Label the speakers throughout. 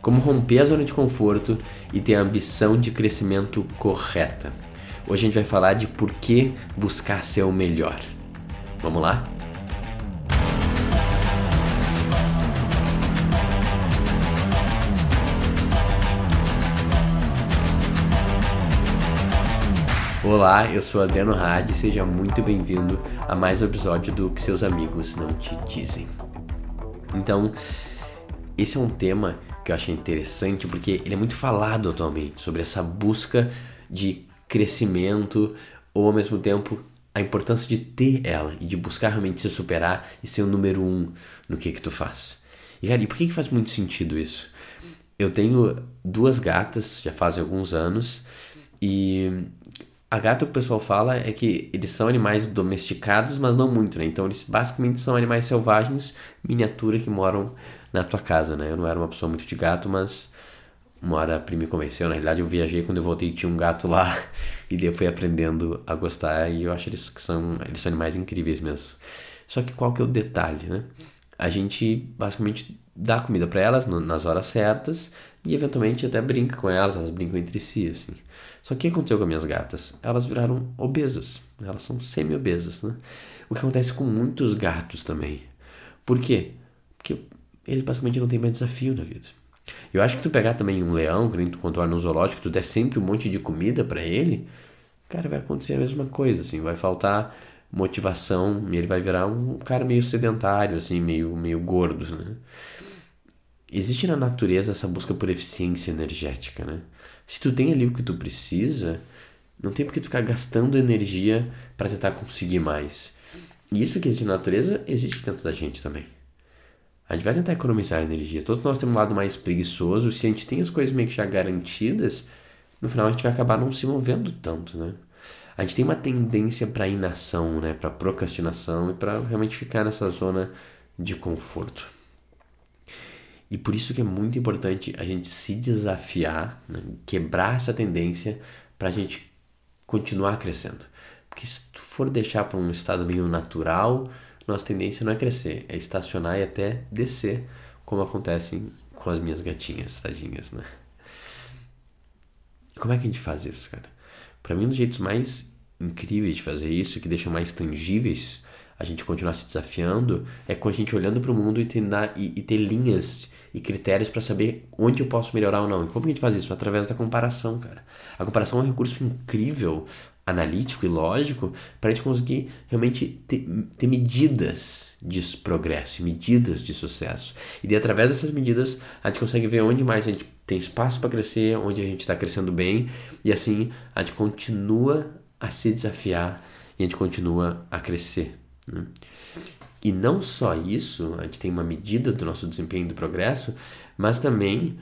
Speaker 1: Como romper a zona de conforto e ter a ambição de crescimento correta. Hoje a gente vai falar de por que buscar ser o melhor. Vamos lá? Olá, eu sou Adriano Hadi e seja muito bem-vindo a mais um episódio do Que Seus Amigos Não Te Dizem. Então, esse é um tema que eu achei interessante porque ele é muito falado atualmente sobre essa busca de crescimento ou ao mesmo tempo a importância de ter ela e de buscar realmente se superar e ser o número um no que que tu faz. E cara, e por que, que faz muito sentido isso? Eu tenho duas gatas, já fazem alguns anos, e a gata que o pessoal fala é que eles são animais domesticados, mas não muito, né? Então eles basicamente são animais selvagens, miniatura, que moram na tua casa, né? Eu não era uma pessoa muito de gato, mas uma hora a prima me convenceu. Na realidade, eu viajei quando eu voltei tinha um gato lá e daí eu fui aprendendo a gostar e eu acho eles que são eles são animais incríveis mesmo. Só que qual que é o detalhe, né? A gente basicamente dá comida para elas nas horas certas e eventualmente até brinca com elas, elas brincam entre si assim. Só que o que aconteceu com as minhas gatas? Elas viraram obesas, elas são semi-obesas, né? O que acontece com muitos gatos também. Por quê? Porque eles basicamente não têm mais desafio na vida. Eu acho que tu pegar também um leão, que tu controla no zoológico, tu der sempre um monte de comida para ele, cara, vai acontecer a mesma coisa, assim, vai faltar motivação e ele vai virar um cara meio sedentário, assim, meio, meio gordo, né? Existe na natureza essa busca por eficiência energética, né? Se tu tem ali o que tu precisa, não tem por que tu ficar gastando energia para tentar conseguir mais. E isso que existe na natureza existe dentro da gente também. A gente vai tentar economizar energia. Todos nós temos um lado mais preguiçoso. Se a gente tem as coisas meio que já garantidas, no final a gente vai acabar não se movendo tanto, né? A gente tem uma tendência para inação, né? Para procrastinação e para realmente ficar nessa zona de conforto. E por isso que é muito importante a gente se desafiar, né? quebrar essa tendência para a gente continuar crescendo. Porque se tu for deixar para um estado meio natural, nossa tendência não é crescer, é estacionar e até descer, como acontece com as minhas gatinhas, tadinhas, né? Como é que a gente faz isso, cara? Para mim, um dos jeitos mais incríveis de fazer isso, que deixam mais tangíveis a gente continuar se desafiando, é com a gente olhando para o mundo e ter, e, e ter linhas e critérios para saber onde eu posso melhorar ou não. E como a gente faz isso? Através da comparação, cara. A comparação é um recurso incrível analítico e lógico para a gente conseguir realmente ter, ter, medidas de progresso, medidas de sucesso. E de através dessas medidas a gente consegue ver onde mais a gente tem espaço para crescer, onde a gente está crescendo bem e assim a gente continua a se desafiar e a gente continua a crescer. Né? E não só isso, a gente tem uma medida do nosso desempenho e do progresso, mas também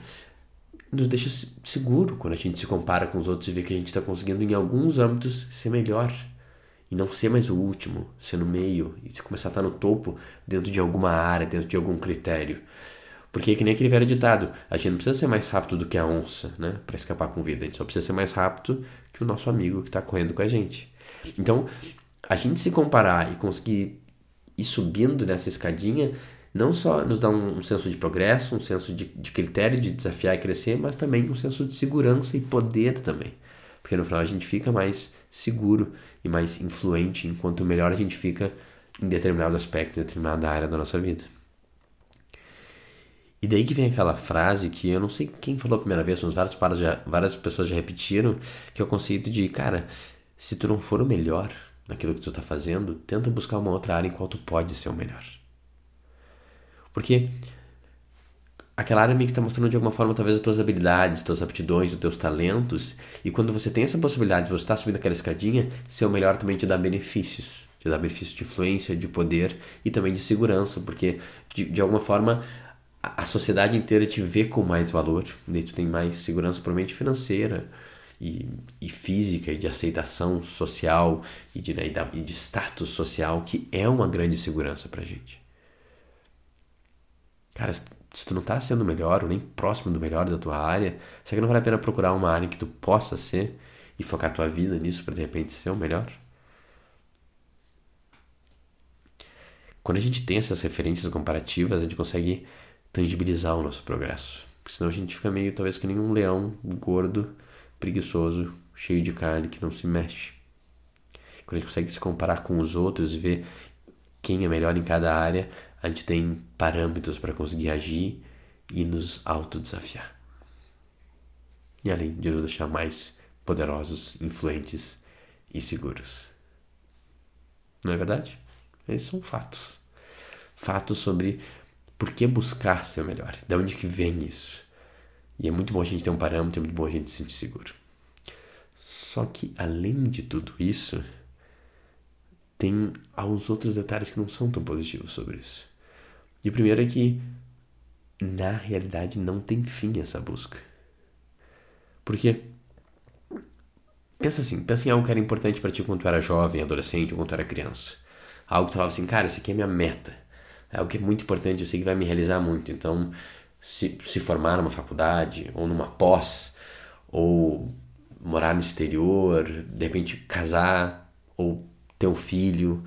Speaker 1: nos deixa seguro quando a gente se compara com os outros e vê que a gente está conseguindo em alguns âmbitos ser melhor e não ser mais o último, ser no meio e se começar a estar no topo dentro de alguma área, dentro de algum critério. Porque é que nem aquele velho ditado, a gente não precisa ser mais rápido do que a onça, né, para escapar com vida, a gente só precisa ser mais rápido que o nosso amigo que está correndo com a gente. Então, a gente se comparar e conseguir ir subindo nessa escadinha não só nos dá um, senso de progresso, um senso de, de, critério de desafiar e crescer, mas também um senso de segurança e poder também. Porque no final a gente fica mais seguro e mais influente, enquanto melhor a gente fica em determinado aspecto, em determinada área da nossa vida. E daí que vem aquela frase que eu não sei quem falou a primeira vez, mas várias, já, várias pessoas já repetiram, que é o conceito de, cara, se tu não for o melhor naquilo que tu tá fazendo, tenta buscar uma outra área em qual tu pode ser o melhor. Porque aquela área meio que está mostrando de alguma forma talvez as tuas habilidades, tuas aptidões, os teus talentos. E quando você tem essa possibilidade de você estar tá subindo aquela escadinha, ser o melhor também te dá benefícios. Te dá benefícios de influência, de poder e também de segurança, porque de, de alguma forma a, a sociedade inteira te vê com mais valor, daí tu tem mais segurança provavelmente financeira e, e física e de aceitação social e de, né, e de status social, que é uma grande segurança pra gente. Cara, se tu não tá sendo melhor ou nem próximo do melhor da tua área, será que não vale a pena procurar uma área em que tu possa ser e focar tua vida nisso para de repente ser o melhor? Quando a gente tem essas referências comparativas, a gente consegue tangibilizar o nosso progresso. Porque senão a gente fica meio, talvez, que nem um leão gordo, preguiçoso, cheio de carne, que não se mexe. Quando a gente consegue se comparar com os outros e ver quem é melhor em cada área, a gente tem parâmetros para conseguir agir e nos autodesafiar. E além de nos deixar mais poderosos, influentes e seguros. Não é verdade? Esses são fatos. Fatos sobre por que buscar ser melhor, de onde que vem isso. E é muito bom a gente ter um parâmetro, é muito bom a gente se sentir seguro. Só que além de tudo isso, tem alguns outros detalhes que não são tão positivos sobre isso. E o primeiro é que na realidade não tem fim essa busca. Porque pensa assim, pensa em algo que era importante para ti quando tu era jovem, adolescente ou quando tu era criança. Algo que tu falava assim, cara, isso aqui é minha meta. É algo que é muito importante, eu sei que vai me realizar muito. Então, se, se formar numa faculdade ou numa pós, ou morar no exterior, de repente casar, ou ter um filho,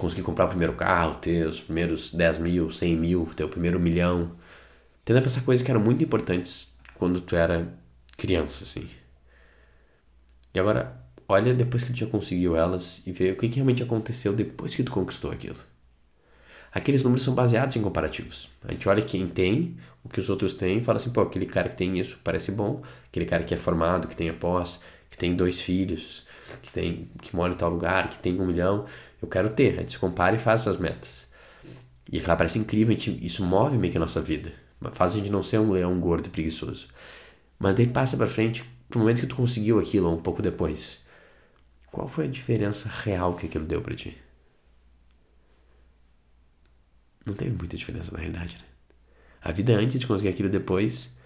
Speaker 1: conseguir comprar o primeiro carro, ter os primeiros 10 mil, 100 mil, ter o primeiro milhão. Tenta pensar coisas que eram muito importantes quando tu era criança, assim. E agora, olha depois que tu já conseguiu elas e vê o que, que realmente aconteceu depois que tu conquistou aquilo. Aqueles números são baseados em comparativos. A gente olha quem tem, o que os outros têm, e fala assim, pô, aquele cara que tem isso parece bom, aquele cara que é formado, que tem a pós, que tem dois filhos, que tem que mora em tal lugar, que tem um milhão, eu quero ter. A gente se compara e faz essas metas. E aquela parece incrível, gente, isso move meio que a nossa vida. Faz a gente não ser um leão gordo e preguiçoso. Mas daí passa para frente, pro momento que tu conseguiu aquilo, um pouco depois. Qual foi a diferença real que aquilo deu para ti? Não teve muita diferença na realidade, né? A vida antes de conseguir aquilo depois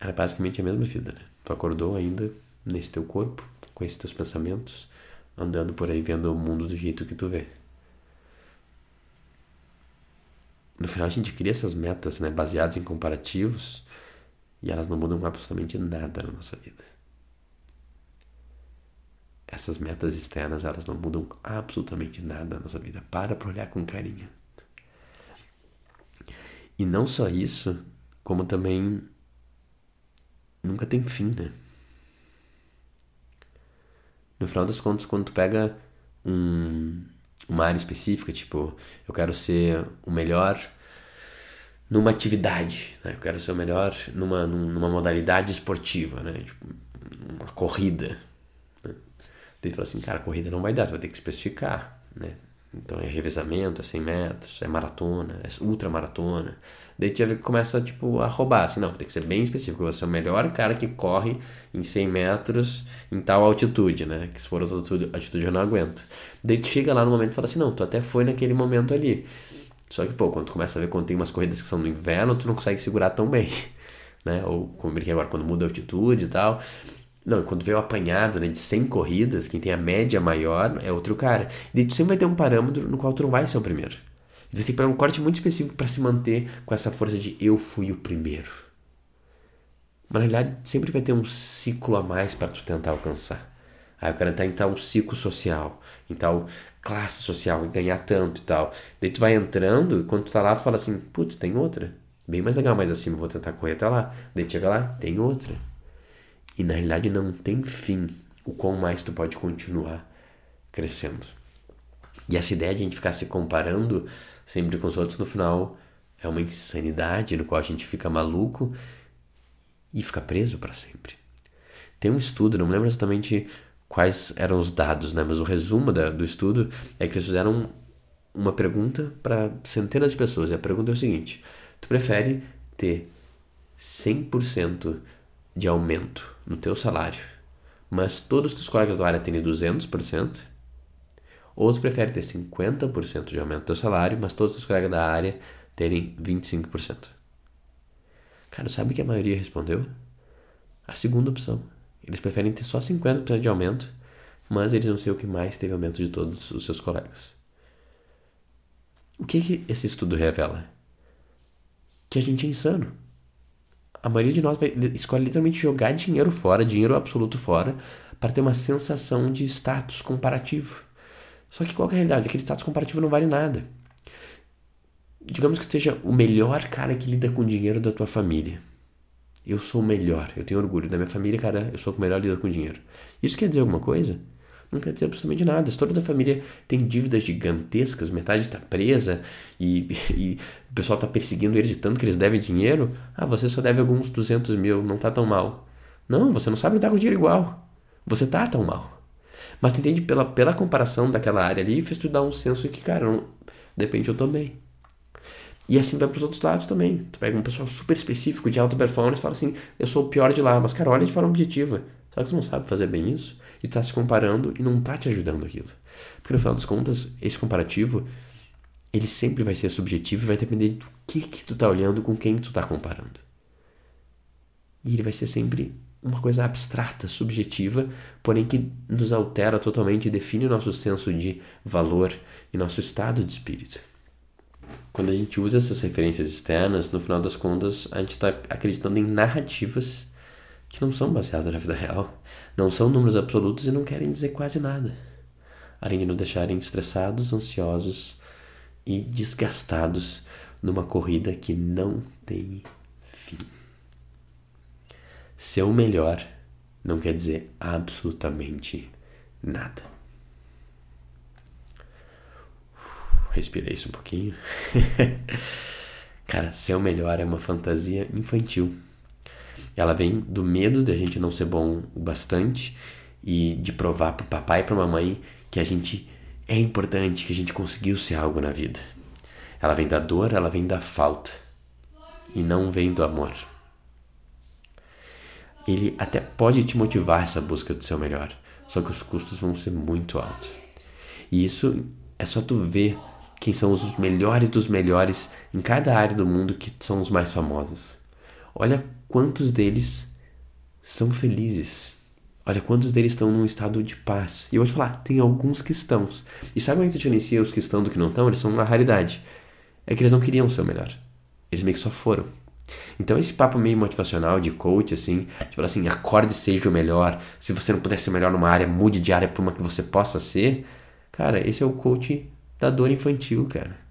Speaker 1: era basicamente a mesma vida, né? Tu acordou ainda nesse teu corpo, com esses teus pensamentos, andando por aí vendo o mundo do jeito que tu vê. No final a gente cria essas metas, né, baseadas em comparativos, e elas não mudam absolutamente nada na nossa vida. Essas metas externas, elas não mudam absolutamente nada na nossa vida. Para para olhar com carinho. E não só isso, como também nunca tem fim, né? No final das contas, quando tu pega um, uma área específica, tipo, eu quero ser o melhor numa atividade, né? eu quero ser o melhor numa, numa modalidade esportiva, né? Tipo, uma corrida. Né? Tu fala assim, cara, corrida não vai dar, tu vai ter que especificar, né? Então é revezamento, é 100 metros, é maratona, é ultramaratona. Daí tu já começa tipo, a roubar, assim, não, tem que ser bem específico. Você é o melhor cara que corre em 100 metros em tal altitude, né? Que se for outra altitude, eu não aguento. Daí tu chega lá no momento e fala assim, não, tu até foi naquele momento ali. Só que, pô, quando tu começa a ver quando tem umas corridas que são no inverno, tu não consegue segurar tão bem, né? Ou como eu brinquei agora, quando muda a altitude e tal. Não, quando veio o apanhado né, de 100 corridas, quem tem a média maior é outro cara. E tu sempre vai ter um parâmetro no qual tu não vai ser o primeiro. Você tem que pegar um corte muito específico para se manter com essa força de eu fui o primeiro. Mas na realidade sempre vai ter um ciclo a mais para tu tentar alcançar. Aí eu quero entrar em tal ciclo social, em tal classe social, e ganhar tanto e tal. Daí tu vai entrando e quando tu tá lá, tu fala assim, putz, tem outra. Bem mais legal mais acima, vou tentar correr até lá. Daí chega lá, tem outra. E na realidade não tem fim o quão mais tu pode continuar crescendo. E essa ideia de a gente ficar se comparando sempre com os outros, no final é uma insanidade no qual a gente fica maluco e fica preso para sempre. Tem um estudo, não me lembro exatamente quais eram os dados, né? mas o resumo da, do estudo é que eles fizeram uma pergunta para centenas de pessoas. E a pergunta é o seguinte: tu prefere ter 100% de aumento no teu salário, mas todos os teus colegas da área têm 200%, ou tu prefere ter 50% de aumento do teu salário, mas todos os colegas da área terem 25%. Cara, sabe que a maioria respondeu? A segunda opção. Eles preferem ter só 50% de aumento, mas eles não sei o que mais teve aumento de todos os seus colegas. O que, que esse estudo revela? Que a gente é insano a maioria de nós vai, escolhe literalmente jogar dinheiro fora, dinheiro absoluto fora, para ter uma sensação de status comparativo. Só que qual é a realidade? Aquele status comparativo não vale nada. Digamos que seja o melhor cara que lida com dinheiro da tua família. eu sou o melhor, eu tenho orgulho da minha família, cara, eu sou o melhor lidando com dinheiro. Isso quer dizer alguma coisa? Não quer dizer absolutamente nada. Se toda a família tem dívidas gigantescas, metade está presa e, e, o pessoal está perseguindo eles de tanto que eles devem dinheiro, ah, você só deve alguns 200 mil, não tá tão mal. Não, você não sabe lidar com dinheiro igual. Você tá tão mal. Mas tu entende pela, pela comparação daquela área ali, fez tu dar um senso que, cara, não, de repente eu tô bem. E assim vai para os outros lados também. Tu pega um pessoal super específico de alta performance e fala assim: eu sou o pior de lá, mas cara, olha de forma objetiva. Será que tu não sabe fazer bem isso? E tu tá se comparando e não tá te ajudando aquilo. Porque no final das contas, esse comparativo, ele sempre vai ser subjetivo e vai depender do que que tu tá olhando com quem tu tá comparando. E ele vai ser sempre uma coisa abstrata, subjetiva, porém que nos altera totalmente e define o nosso senso de valor e nosso estado de espírito. Quando a gente usa essas referências externas, no final das contas, a gente está acreditando em narrativas que não são baseadas na vida real, não são números absolutos e não querem dizer quase nada, além de nos deixarem estressados, ansiosos e desgastados numa corrida que não tem fim. Ser o melhor não quer dizer absolutamente nada. Respira isso um pouquinho. Cara, ser o melhor é uma fantasia infantil. Ela vem do medo de a gente não ser bom o bastante e de provar pro papai e pra mamãe que a gente é importante, que a gente conseguiu ser algo na vida. Ela vem da dor, ela vem da falta e não vem do amor ele até pode te motivar essa busca do seu melhor, só que os custos vão ser muito altos. E isso é só tu ver quem são os melhores dos melhores em cada área do mundo que são os mais famosos. Olha quantos deles são felizes. Olha quantos deles estão num estado de paz. E eu vou te falar, tem alguns que estão. E sabe que tu diferencia os que estão do que não estão? Eles são uma raridade. É que eles não queriam ser o melhor. Eles meio que só foram. Então esse papo meio motivacional de coach, assim, de falar assim, acorde e seja o melhor. Se você não puder ser melhor numa área, mude de área para uma que você possa ser. Cara, esse é o coach da dor infantil, cara.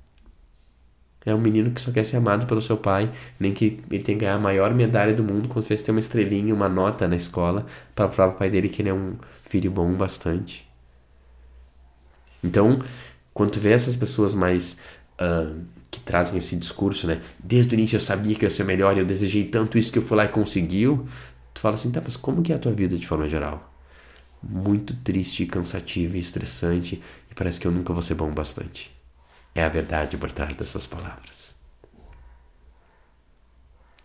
Speaker 1: É um menino que só quer ser amado pelo seu pai, nem que ele tenha que ganhar a maior medalha do mundo quando fez ter uma estrelinha, uma nota na escola, para provar pro pai dele que ele é um filho bom bastante. Então, quando tu vê essas pessoas mais uh, que trazem esse discurso, né? Desde o início eu sabia que eu ia ser melhor e eu desejei tanto isso que eu fui lá e conseguiu. Tu fala assim, tá, mas como que é a tua vida de forma geral? Muito triste, cansativa e estressante e parece que eu nunca vou ser bom bastante. É a verdade por trás dessas palavras.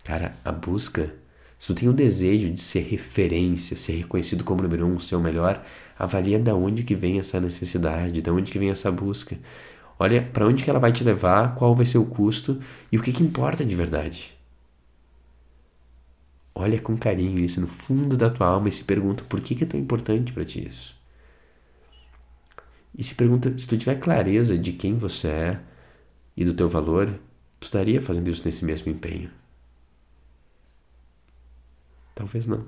Speaker 1: Cara, a busca, se tu tem o desejo de ser referência, ser reconhecido como número um, ser o melhor, avalia da onde que vem essa necessidade, da onde que vem essa busca. Olha para onde que ela vai te levar, qual vai ser o custo e o que, que importa de verdade. Olha com carinho isso no fundo da tua alma e se pergunta por que, que é tão importante para ti isso. E se pergunta, se tu tiver clareza de quem você é e do teu valor, tu estaria fazendo isso nesse mesmo empenho? Talvez não.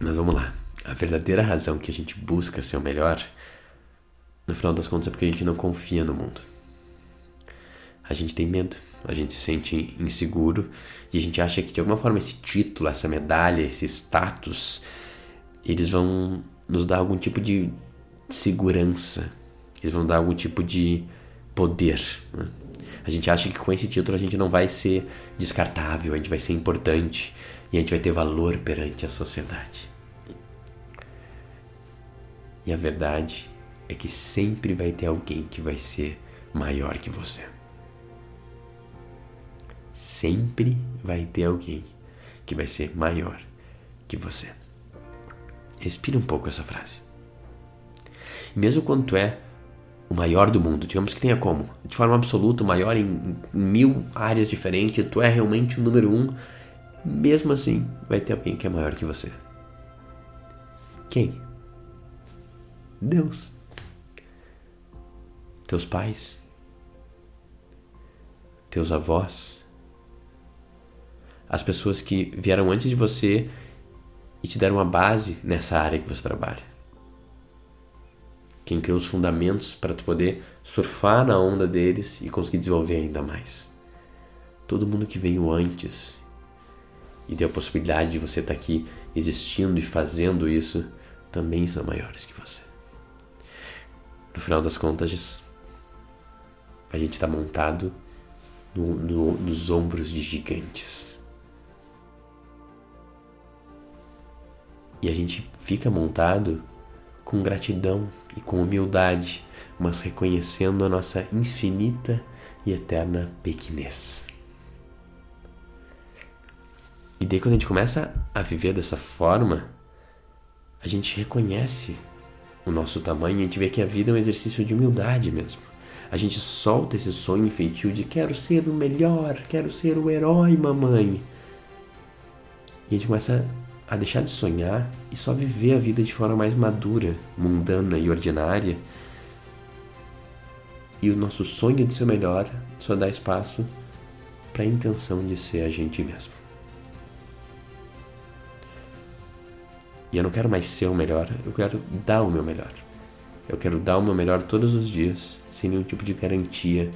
Speaker 1: Mas vamos lá. A verdadeira razão que a gente busca ser o melhor no final das contas é porque a gente não confia no mundo. A gente tem medo, a gente se sente inseguro e a gente acha que de alguma forma esse título, essa medalha, esse status, eles vão nos dar algum tipo de segurança, eles vão dar algum tipo de poder. Né? A gente acha que com esse título a gente não vai ser descartável, a gente vai ser importante e a gente vai ter valor perante a sociedade. E a verdade é que sempre vai ter alguém que vai ser maior que você. Sempre vai ter alguém que vai ser maior que você. Respira um pouco essa frase. E mesmo quando tu é o maior do mundo, digamos que tenha como, de forma absoluta, o maior em mil áreas diferentes, tu é realmente o número um, mesmo assim vai ter alguém que é maior que você. Quem? Deus teus pais, teus avós, as pessoas que vieram antes de você e te deram uma base nessa área que você trabalha. Quem criou os fundamentos para tu poder surfar na onda deles e conseguir desenvolver ainda mais. todo mundo que veio antes e deu a possibilidade de você estar tá aqui existindo e fazendo isso também são maiores que você. No final das contas, a gente está montado no, no, nos ombros de gigantes. E a gente fica montado com gratidão e com humildade, mas reconhecendo a nossa infinita e eterna pequenez. E daí, quando a gente começa a viver dessa forma, a gente reconhece o nosso tamanho e a gente vê que a vida é um exercício de humildade mesmo. A gente solta esse sonho infantil de quero ser o melhor, quero ser o herói, mamãe. E a gente começa a deixar de sonhar e só viver a vida de forma mais madura, mundana e ordinária. E o nosso sonho de ser melhor só dá espaço para a intenção de ser a gente mesmo. E eu não quero mais ser o melhor, eu quero dar o meu melhor. Eu quero dar o meu melhor todos os dias, sem nenhum tipo de garantia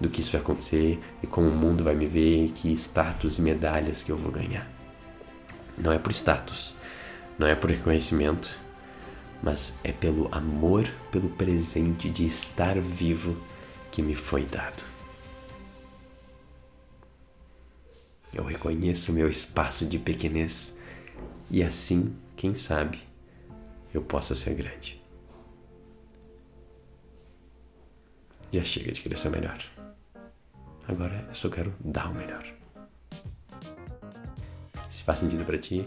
Speaker 1: do que isso vai acontecer e como o mundo vai me ver e que status e medalhas que eu vou ganhar. Não é por status, não é por reconhecimento, mas é pelo amor, pelo presente de estar vivo que me foi dado. Eu reconheço meu espaço de pequenez e assim, quem sabe, eu possa ser grande. Já chega de querer ser melhor. Agora eu só quero dar o melhor. Faz sentido para ti,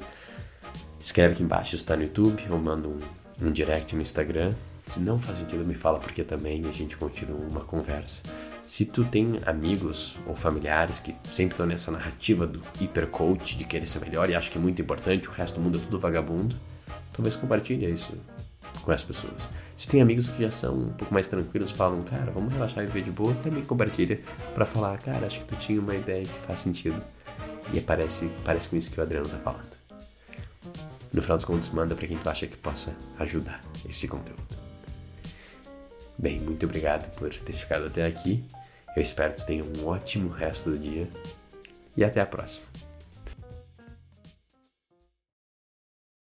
Speaker 1: escreve aqui embaixo se está no YouTube ou manda um, um direct no Instagram. Se não faz sentido, me fala porque também a gente continua uma conversa. Se tu tem amigos ou familiares que sempre estão nessa narrativa do hipercoach, de querer ser melhor e acha que é muito importante, o resto do mundo é tudo vagabundo, talvez compartilhe isso com as pessoas. Se tem amigos que já são um pouco mais tranquilos, falam, cara, vamos relaxar e viver de boa, também compartilha para falar, cara, acho que tu tinha uma ideia que faz sentido. E parece, parece com isso que o Adriano tá falando. No final dos contos, manda para quem tu acha que possa ajudar esse conteúdo. Bem, muito obrigado por ter ficado até aqui. Eu espero que tu tenha um ótimo resto do dia e até a próxima.